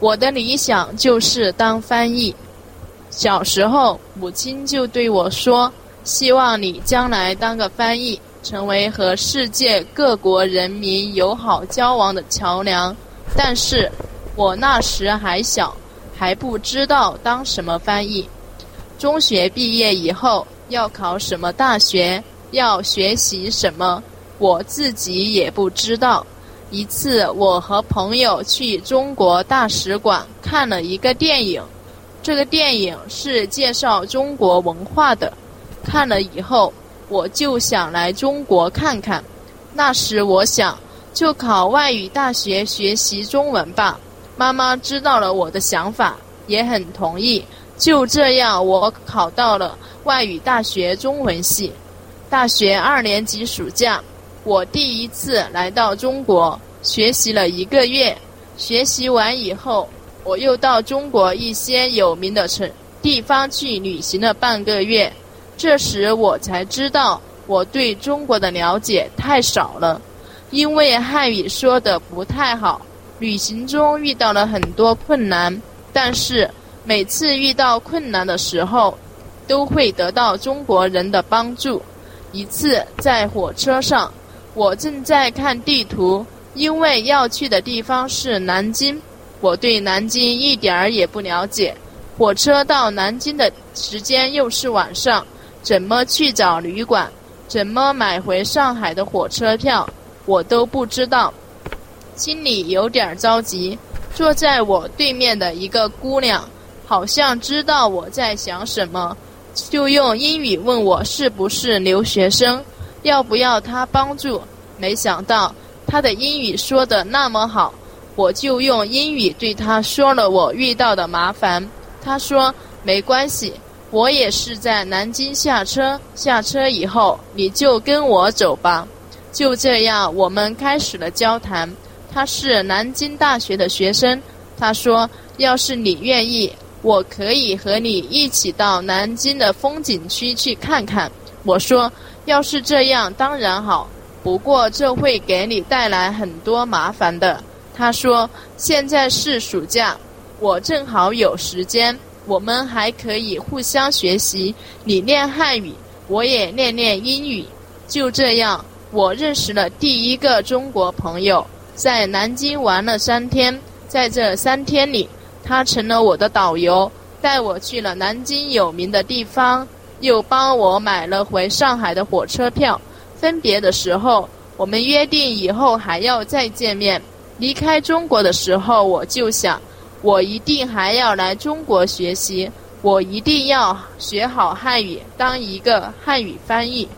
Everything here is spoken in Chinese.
我的理想就是当翻译。小时候，母亲就对我说：“希望你将来当个翻译，成为和世界各国人民友好交往的桥梁。”但是，我那时还小，还不知道当什么翻译。中学毕业以后要考什么大学，要学习什么，我自己也不知道。一次，我和朋友去中国大使馆看了一个电影，这个电影是介绍中国文化的。看了以后，我就想来中国看看。那时我想，就考外语大学学习中文吧。妈妈知道了我的想法，也很同意。就这样，我考到了外语大学中文系。大学二年级暑假，我第一次来到中国，学习了一个月。学习完以后，我又到中国一些有名的城地方去旅行了半个月。这时我才知道，我对中国的了解太少了，因为汉语说的不太好。旅行中遇到了很多困难，但是。每次遇到困难的时候，都会得到中国人的帮助。一次在火车上，我正在看地图，因为要去的地方是南京，我对南京一点儿也不了解。火车到南京的时间又是晚上，怎么去找旅馆，怎么买回上海的火车票，我都不知道，心里有点着急。坐在我对面的一个姑娘。好像知道我在想什么，就用英语问我是不是留学生，要不要他帮助。没想到他的英语说的那么好，我就用英语对他说了我遇到的麻烦。他说没关系，我也是在南京下车，下车以后你就跟我走吧。就这样，我们开始了交谈。他是南京大学的学生，他说要是你愿意。我可以和你一起到南京的风景区去看看。我说，要是这样当然好，不过这会给你带来很多麻烦的。他说，现在是暑假，我正好有时间，我们还可以互相学习。你练汉语，我也练练英语。就这样，我认识了第一个中国朋友，在南京玩了三天，在这三天里。他成了我的导游，带我去了南京有名的地方，又帮我买了回上海的火车票。分别的时候，我们约定以后还要再见面。离开中国的时候，我就想，我一定还要来中国学习，我一定要学好汉语，当一个汉语翻译。